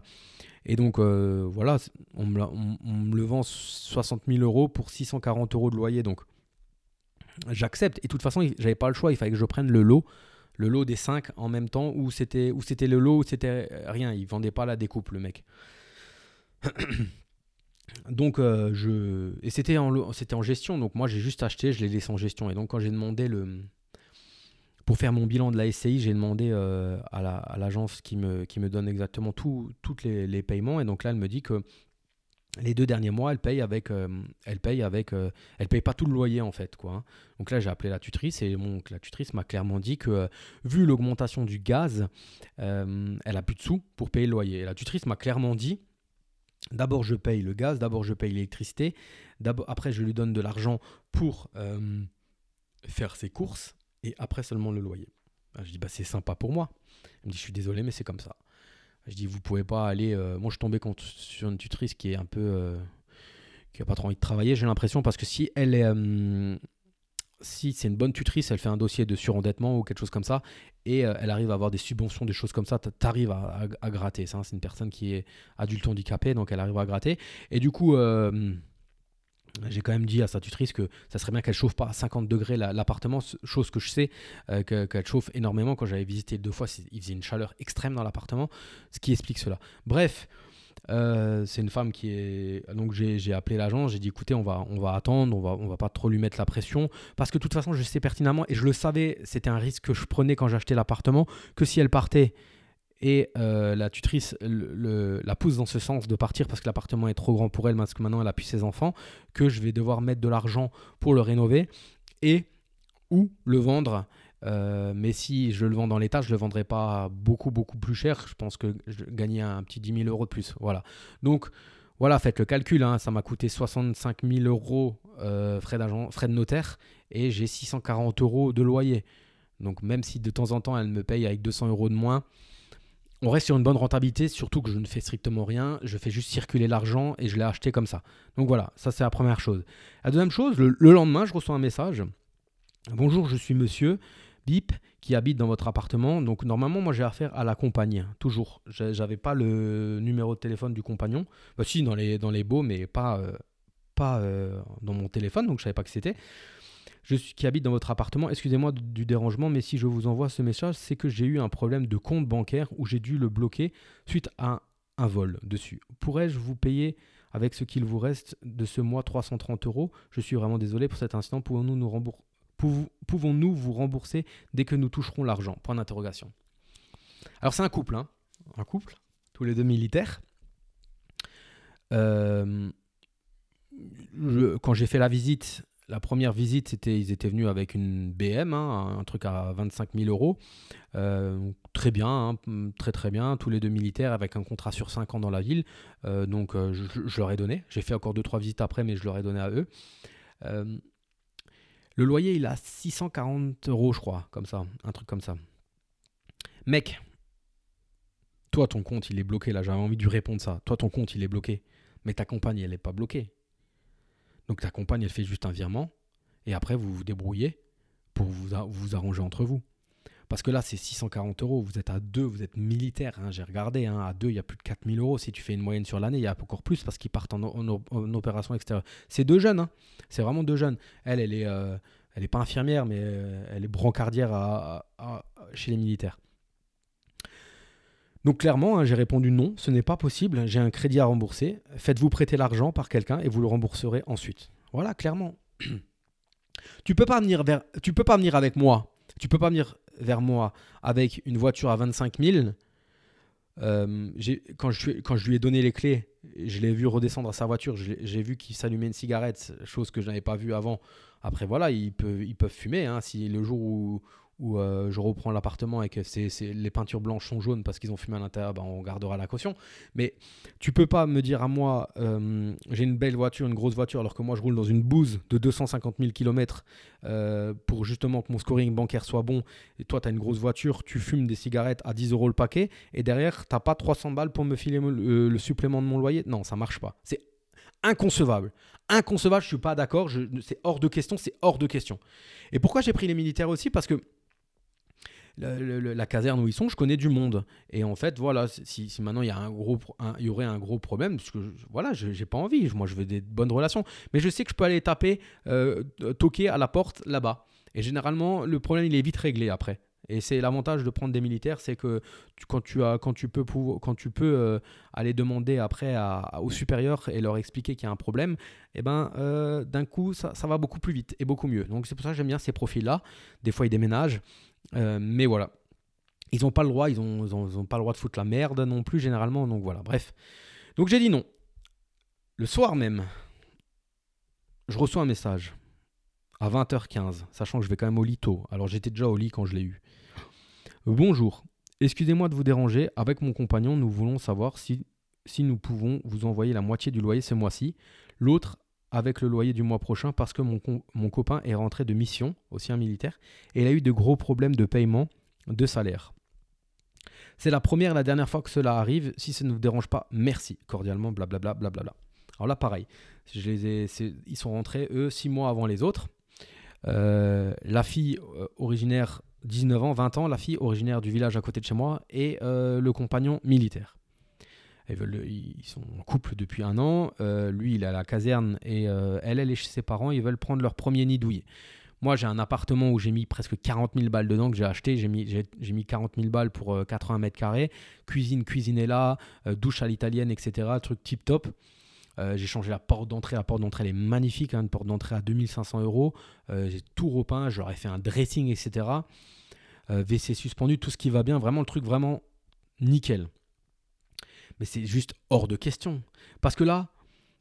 Speaker 1: Et donc euh, voilà, on me, le vend 60 000 euros pour 640 euros de loyer, donc j'accepte. Et de toute façon, j'avais pas le choix, il fallait que je prenne le lot, le lot des 5 en même temps, ou c'était, le lot, ou c'était rien. Il vendait pas la découpe, le mec. donc, euh, je. Et c'était en, c'était en gestion, donc moi j'ai juste acheté, je l'ai laissé en gestion. Et donc, quand j'ai demandé le. Pour faire mon bilan de la SCI, j'ai demandé euh, à, l'agence qui, me, qui me donne exactement tous les, les, paiements. Et donc là, elle me dit que les deux derniers mois, elle paye avec, euh, elle paye avec, elle paye pas tout le loyer en fait quoi. Hein. Donc là, j'ai appelé la tutrice et la tutrice m'a clairement dit que vu l'augmentation du gaz, elle a plus de sous pour payer le loyer. Et la tutrice m'a clairement dit, d'abord je paye le gaz, d'abord je paye l'électricité, après je lui donne de l'argent pour faire ses courses et après seulement le loyer. je dis bah c'est sympa pour moi. Elle me dit je suis désolé mais c'est comme ça. Je dis, vous pouvez pas aller. Euh, moi, je tombais contre, sur une tutrice qui est un peu. Euh, qui a pas trop envie de travailler, j'ai l'impression, parce que si elle est. Euh, si c'est une bonne tutrice, elle fait un dossier de surendettement ou quelque chose comme ça, et elle arrive à avoir des subventions, des choses comme ça, tu arrives à, à, gratter. Ça, c'est une personne qui est adulte handicapée, donc elle arrive à gratter. Et du coup j'ai quand même dit à sa tutrice que ça serait bien qu'elle chauffe pas à 50 degrés l'appartement, chose que je sais euh, qu'elle chauffe énormément. Quand j'avais visité deux fois, il faisait une chaleur extrême dans l'appartement, ce qui explique cela. Bref, euh, c'est une femme qui est. Donc j'ai appelé l'agence, j'ai dit écoutez, on va, on va attendre, on va, on va pas trop lui mettre la pression. Parce que de toute façon, je sais pertinemment, et je le savais, c'était un risque que je prenais quand j'achetais l'appartement, que si elle partait et euh, la tutrice la pousse dans ce sens de partir parce que l'appartement est trop grand pour elle, parce que maintenant elle a pu ses enfants, que je vais devoir mettre de l'argent pour le rénover et ou le vendre. Euh, mais si je le vends dans l'état, je ne le vendrai pas beaucoup, beaucoup plus cher. Je pense que je gagnais un petit 10 000 euros de plus. Voilà. Donc, voilà, faites le calcul. Hein. ça m'a coûté 65 000 euros euh, frais, frais de notaire et j'ai 640 euros de loyer. Donc, même si de temps en temps elle me paye avec 200 euros de moins, on reste sur une bonne rentabilité, surtout que je ne fais strictement rien, je fais juste circuler l'argent et je l'ai acheté comme ça. Donc voilà, ça c'est la première chose. La deuxième chose, le, lendemain, je reçois un message. Bonjour, je suis monsieur Bip qui habite dans votre appartement. Donc normalement, moi j'ai affaire à la compagnie, toujours. J'avais pas le numéro de téléphone du compagnon. Bah si, dans les, dans les beaux, mais pas, euh, pas euh, dans mon téléphone, donc je savais pas que c'était je suis, qui habite dans votre appartement, excusez-moi du dérangement, mais si je vous envoie ce message, c'est que j'ai eu un problème de compte bancaire où j'ai dû le bloquer suite à un vol dessus. Pourrais-je vous payer avec ce qu'il vous reste de ce mois 330 euros? Je suis vraiment désolé pour cet incident. Pouvons-nous nous rembourser? Pouvons-nous vous rembourser dès que nous toucherons l'argent? Point d'interrogation. Alors c'est un couple, hein un couple, tous les deux militaires. Euh, quand j'ai fait la visite, la première visite, c'était, ils étaient venus avec une BM, hein, un truc à 25 000 euros. Euh, très bien, hein, très très bien. Tous les deux militaires avec un contrat sur 5 ans dans la ville. Euh, donc je, leur ai donné. J'ai fait encore 2-3 visites après, mais je leur ai donné à eux. Le loyer, il a 640 euros, je crois, comme ça. Un truc comme ça. Mec, toi, ton compte, il est bloqué. Là, j'avais envie de lui répondre ça. Toi, ton compte, il est bloqué. Mais ta compagne, elle n'est pas bloquée. Donc ta compagne, elle fait juste un virement, et après vous vous débrouillez pour vous, vous arranger entre vous. Parce que là, c'est 640 euros. Vous êtes à deux, vous êtes militaire. Hein, j'ai regardé, hein, à deux, il y a plus de 4000 euros. Si tu fais une moyenne sur l'année, il y a encore plus parce qu'ils partent en, opération extérieure. C'est deux jeunes. Hein. C'est vraiment deux jeunes. Elle, elle est, euh, elle est pas infirmière, mais euh, elle est brancardière à, chez les militaires. Donc clairement, j'ai répondu non, ce n'est pas possible, j'ai un crédit à rembourser, faites-vous prêter l'argent par quelqu'un et vous le rembourserez ensuite. Voilà, clairement. tu peux tu peux pas venir avec moi, tu peux pas venir vers moi avec une voiture à 25 000. Euh, quand, je, lui ai donné les clés, je l'ai vu redescendre à sa voiture, j'ai vu qu'il s'allumait une cigarette, chose que je n'avais pas vue avant. Après, voilà, ils peuvent, ils peuvent fumer. Hein, si le jour où, où euh, je reprends l'appartement et que c'est, les peintures blanches sont jaunes parce qu'ils ont fumé à l'intérieur, ben on gardera la caution. Mais tu peux pas me dire à moi, euh, j'ai une belle voiture, une grosse voiture, alors que moi je roule dans une bouse de 250 000 km pour justement que mon scoring bancaire soit bon. Et toi, tu as une grosse voiture, tu fumes des cigarettes à 10 euros le paquet, et derrière, tu pas 300 balles pour me filer le, le supplément de mon loyer. Non, ça marche pas. C'est inconcevable. Inconcevable, je suis pas d'accord, c'est hors de question, c'est hors de question. Et pourquoi j'ai pris les militaires aussi? Parce que la caserne où ils sont, je connais du monde. Et en fait, voilà, si, maintenant il y, a un gros, il y aurait un gros problème, parce que voilà, j'ai pas envie, moi je veux des bonnes relations, mais je sais que je peux aller taper, euh, toquer à la porte là-bas. Et généralement, le problème il est vite réglé après. Et c'est l'avantage de prendre des militaires, c'est que quand, tu as, quand tu peux, quand tu peux euh, aller demander après à, aux supérieurs et leur expliquer qu'il y a un problème, et eh ben, euh, d'un coup, ça, ça, va beaucoup plus vite et beaucoup mieux. Donc c'est pour ça que j'aime bien ces profils-là. Des fois, ils déménagent, mais voilà. Ils n'ont pas le droit, ils n'ont ils ont, pas le droit de foutre la merde non plus, généralement. Donc voilà, bref. Donc j'ai dit non. Le soir même, je reçois un message à 20h15, sachant que je vais quand même au lit tôt. Alors j'étais déjà au lit quand je l'ai eu. Bonjour, excusez-moi de vous déranger, avec mon compagnon nous voulons savoir si, si nous pouvons vous envoyer la moitié du loyer ce mois-ci, l'autre avec le loyer du mois prochain parce que mon, mon copain est rentré de mission, aussi un militaire, et il a eu de gros problèmes de paiement de salaire. C'est la première et la dernière fois que cela arrive. Si ça ne vous dérange pas, merci. Cordialement, blablabla. Bla Alors là, pareil. Ils sont rentrés, eux, six mois avant les autres. Euh, la fille euh, originaire 19 ans, 20 ans, la fille originaire du village à côté de chez moi, et euh, le compagnon militaire. Ils, sont en couple depuis un an. Euh, lui, il est à la caserne et euh, elle, elle est chez ses parents. Ils veulent prendre leur premier nid douillet. Moi, j'ai un appartement où j'ai mis presque 40 000 balles dedans que j'ai acheté. J'ai mis, j'ai, mis 40 000 balles pour 80 mètres carrés. Cuisine, cuisine là, douche à l'italienne, etc. Truc tip top. j'ai changé la porte d'entrée. La porte d'entrée, elle est magnifique. Hein, une porte d'entrée à 2500 euros. j'ai tout repeint. J'aurais fait un dressing, etc. Euh, WC suspendu, tout ce qui va bien, vraiment le truc vraiment nickel. Mais c'est juste hors de question. Parce que là,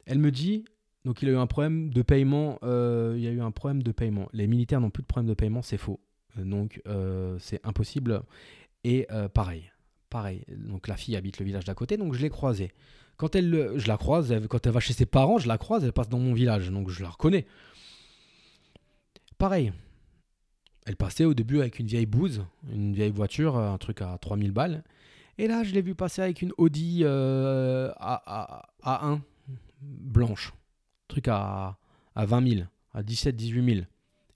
Speaker 1: elle me dit, donc il a eu un problème de paiement, euh, il y a eu un problème de paiement. Les militaires n'ont plus de problème de paiement, c'est faux. Euh, donc c'est impossible. Et pareil, pareil. Donc la fille habite le village d'à côté, donc je l'ai croisée. Quand elle, je la croise, quand elle va chez ses parents, je la croise, elle passe dans mon village, donc je la reconnais. Pareil, elle passait au début avec une vieille bouse, une vieille voiture, un truc à 3000 balles. Et là, je l'ai vu passer avec une Audi euh, à, 1 blanche. Truc à, à 20 000, à 17 18 000.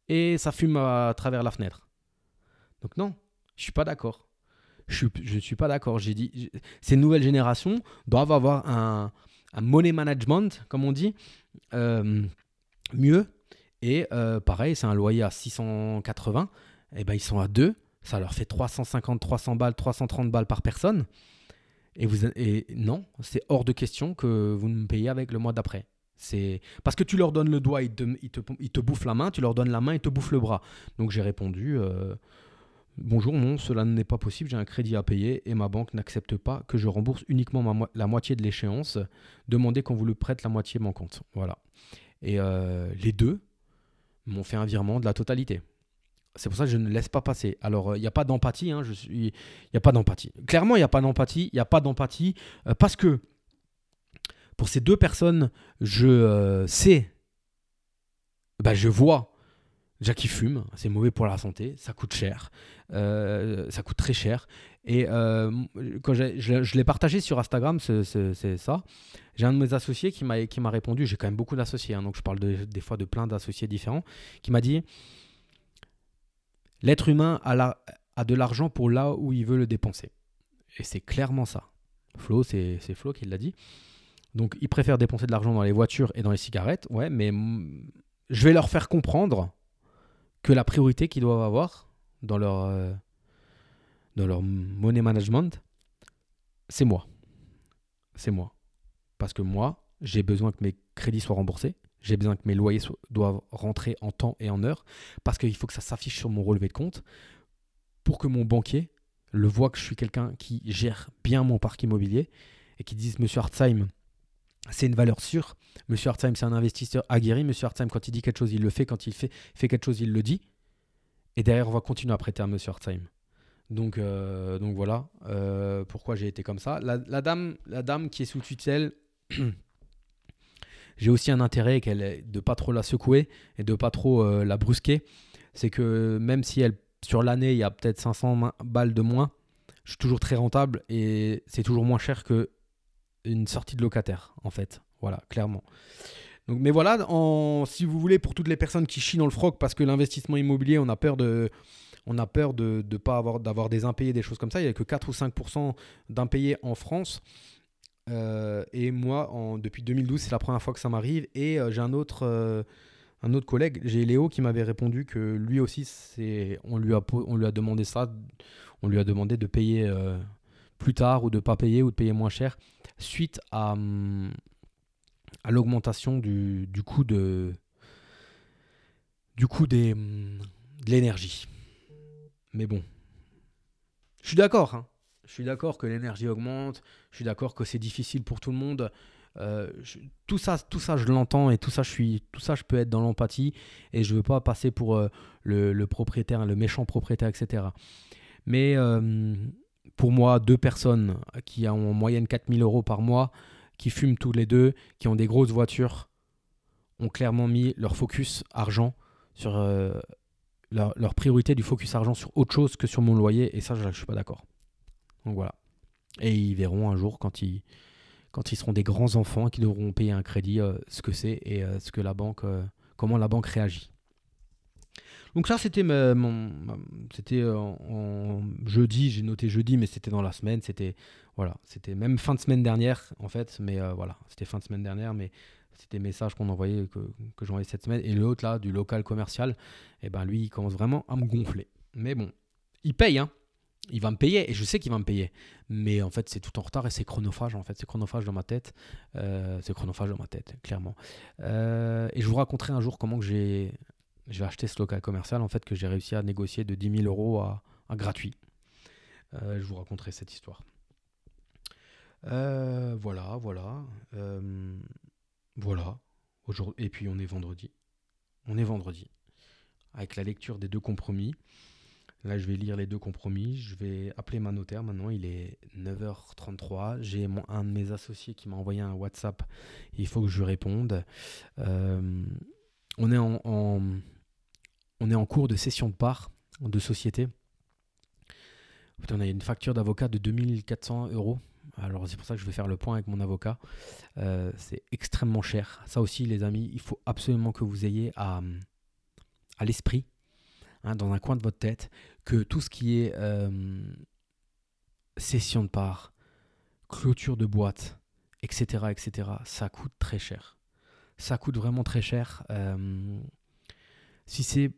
Speaker 1: Et ça fume à travers la fenêtre. Donc non, je suis pas d'accord. Je ne suis pas d'accord. J'ai dit, ces nouvelles générations doivent avoir un, money management, comme on dit, euh, mieux et euh, pareil, c'est un loyer à 680. Et ben ils sont à deux. Ça leur fait 350, 300 balles, 330 balles par personne. Et, vous, et non, c'est hors de question que vous me payez avec le mois d'après. C'est parce que tu leur donnes le doigt, ils te, ils, te, ils te, bouffent la main, tu leur donnes la main, ils te bouffent le bras. Donc j'ai répondu euh, Bonjour, non, cela n'est pas possible, j'ai un crédit à payer et ma banque n'accepte pas que je rembourse uniquement la moitié de l'échéance. Demandez qu'on vous le prête la moitié manquante. Voilà. Et euh, les deux, m'ont fait un virement de la totalité. C'est pour ça que je ne laisse pas passer. Alors, il n'y a pas d'empathie. Hein, il n'y a pas d'empathie. Clairement, il n'y a pas d'empathie. Il n'y a pas d'empathie euh, parce que pour ces deux personnes, je euh, sais, bah, je vois déjà qu'ils fument. C'est mauvais pour la santé. Ça coûte cher. Euh, ça coûte très cher. Et quand je, je l'ai partagé sur Instagram, c'est ça. J'ai un de mes associés qui m'a, qui m'a répondu, j'ai quand même beaucoup d'associés, hein, donc je parle des fois de plein d'associés différents, qui m'a dit L'être humain a, de l'argent pour là où il veut le dépenser. Et c'est clairement ça. Flo, c'est, Flo qui l'a dit. Donc il préfère dépenser de l'argent dans les voitures et dans les cigarettes, ouais, mais je vais leur faire comprendre que la priorité qu'ils doivent avoir dans leur, euh, dans leur money management, c'est moi. C'est moi. Parce que moi, j'ai besoin que mes crédits soient remboursés. J'ai besoin que mes loyers doivent rentrer en temps et en heure. Parce qu'il faut que ça s'affiche sur mon relevé de compte. Pour que mon banquier le voit que je suis quelqu'un qui gère bien mon parc immobilier. Et qui dise, Monsieur Hartzheim, c'est une valeur sûre. Monsieur Hartzheim, c'est un investisseur aguerri. Monsieur Hartzheim, quand il dit quelque chose, il le fait. Quand il fait, fait quelque chose, il le dit. Et derrière, on va continuer à prêter à Monsieur Hartzheim. Donc, euh, donc voilà euh, pourquoi j'ai été comme ça. La, la, dame, la dame qui est sous tutelle, j'ai aussi un intérêt qu'elle de pas trop la secouer et de pas trop euh, la brusquer. C'est que même si elle sur l'année il y a peut-être 500 balles de moins, je suis toujours très rentable et c'est toujours moins cher que une sortie de locataire en fait. Voilà, clairement. Donc, mais voilà, en, si vous voulez, pour toutes les personnes qui chient dans le froc parce que l'investissement immobilier, on a peur de, on a peur de ne pas avoir d'avoir des impayés, des choses comme ça. Il n'y a que 4 ou 5% d'impayés en France. Euh, et moi, depuis 2012, c'est la première fois que ça m'arrive. Et euh, j'ai un autre, euh, un autre collègue, j'ai Léo, qui m'avait répondu que lui aussi, c'est, on, lui a, demandé ça. On lui a demandé de payer plus tard ou de pas payer ou de payer moins cher suite à, hum, l'augmentation du, du coût de du coût des, hum, de l'énergie. Mais bon, je suis d'accord. Hein. Je suis d'accord que l'énergie augmente. Je suis d'accord que c'est difficile pour tout le monde. Euh, tout ça, tout ça, je l'entends et tout ça, je suis, tout ça, je peux être dans l'empathie et je veux pas passer pour euh, le, propriétaire, le méchant propriétaire, etc. Mais euh, pour moi, deux personnes qui ont en moyenne 4000 euros par mois, qui fument tous les deux, qui ont des grosses voitures, ont clairement mis leur focus argent sur leur, leur, priorité du focus argent sur autre chose que sur mon loyer et ça, je, ne suis pas d'accord. Donc voilà. Et ils verront un jour quand ils, seront des grands enfants qui devront payer un crédit, euh, ce que c'est et euh, ce que la banque, euh, comment la banque réagit. Donc ça, c'était jeudi, j'ai noté jeudi, mais c'était dans la semaine, c'était voilà, c'était même fin de semaine dernière en fait, mais voilà, c'était fin de semaine dernière, mais c'était des messages qu'on envoyait que, que j'envoyais cette semaine. Et l'autre là, du local commercial, et eh ben lui, il commence vraiment à me gonfler. Mais bon, il paye, hein il va me payer et je sais qu'il va me payer. Mais en fait, c'est tout en retard et c'est chronophage. En fait, c'est chronophage dans ma tête. Euh, c'est chronophage dans ma tête, clairement. Euh, et je vous raconterai un jour comment j'ai acheté ce local commercial en fait que j'ai réussi à négocier de 10 000 euros à, gratuit. Euh, je vous raconterai cette histoire. voilà, voilà, voilà. Et puis on est vendredi. On est vendredi avec la lecture des deux compromis. Là, je vais lire les deux compromis. Je vais appeler ma notaire maintenant. Il est 9h33. J'ai un de mes associés qui m'a envoyé un WhatsApp. Il faut que je lui réponde. Euh, on, est en, on est en cours de cession de part de société. on a une facture d'avocat de 2400 euros. Alors c'est pour ça que je vais faire le point avec mon avocat. Euh, c'est extrêmement cher. Ça aussi, les amis, il faut absolument que vous ayez à, à l'esprit Hein, dans un coin de votre tête, que tout ce qui est euh, cession de part, clôture de boîte, etc., etc., ça coûte très cher. Ça coûte vraiment très cher. Euh, si c'est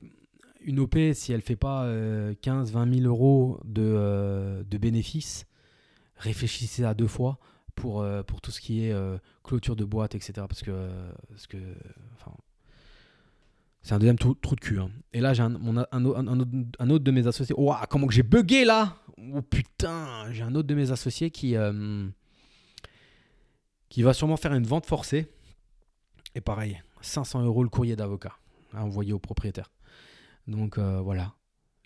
Speaker 1: une OP, si elle ne fait pas 15, 20 000 euros de, euh, de bénéfices, réfléchissez à deux fois pour, pour tout ce qui est clôture de boîte, etc. Parce que, parce que c'est un deuxième trou, de cul. Hein. Et là, j'ai un, autre, de mes associés. Ouah, comment que j'ai bugué là Oh putain J'ai un autre de mes associés qui, euh, qui va sûrement faire une vente forcée. Et pareil, 500 euros le courrier d'avocat à envoyer au propriétaire. Donc euh, voilà,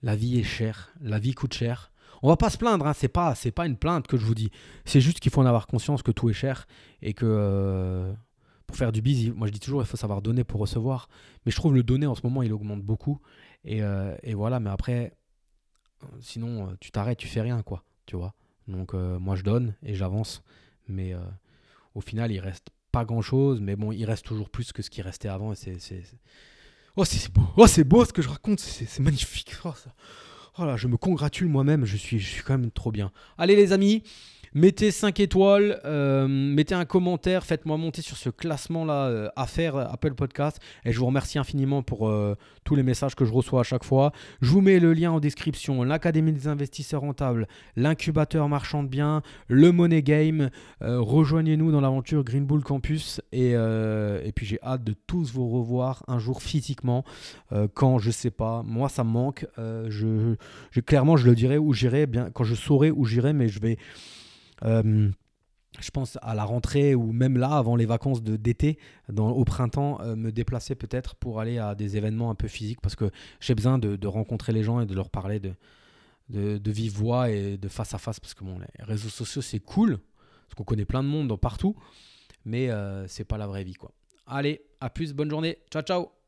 Speaker 1: la vie est chère, la vie coûte cher. On va pas se plaindre, hein. c'est pas c'est pas une plainte que je vous dis. C'est juste qu'il faut en avoir conscience que tout est cher et que euh, pour faire du busy. Moi, je dis toujours, il faut savoir donner pour recevoir. Mais je trouve le donner en ce moment, il augmente beaucoup. Et, euh, voilà, mais après, sinon, euh, tu t'arrêtes, tu fais rien, quoi. Tu vois. Donc, euh, moi, je donne et j'avance. Mais au final, il reste pas grand chose. Mais bon, il reste toujours plus que ce qui restait avant. C'est. Oh, c'est beau. Oh, c'est beau ce que je raconte. C'est magnifique. Oh, oh je me congratule moi-même. Je suis, je suis quand même trop bien. Allez, les amis. Mettez 5 étoiles, euh, mettez un commentaire, faites-moi monter sur ce classement-là euh, à faire euh, Apple Podcast. Et je vous remercie infiniment pour tous les messages que je reçois à chaque fois. Je vous mets le lien en description, l'Académie des investisseurs rentables, l'incubateur marchand de biens, le Money Game. Rejoignez-nous dans l'aventure Green Bull Campus. Et, et puis j'ai hâte de tous vous revoir un jour physiquement. quand, je sais pas, moi ça me manque. je, clairement, je le dirai où j'irai, bien quand je saurai où j'irai, mais je vais... Euh, je pense à la rentrée ou même là, avant les vacances d'été, au printemps, euh, me déplacer peut-être pour aller à des événements un peu physiques parce que j'ai besoin de, rencontrer les gens et de leur parler de, vive voix et de face à face parce que les réseaux sociaux c'est cool parce qu'on connaît plein de monde partout, mais euh, c'est pas la vraie vie quoi. Allez, à plus, bonne journée, ciao ciao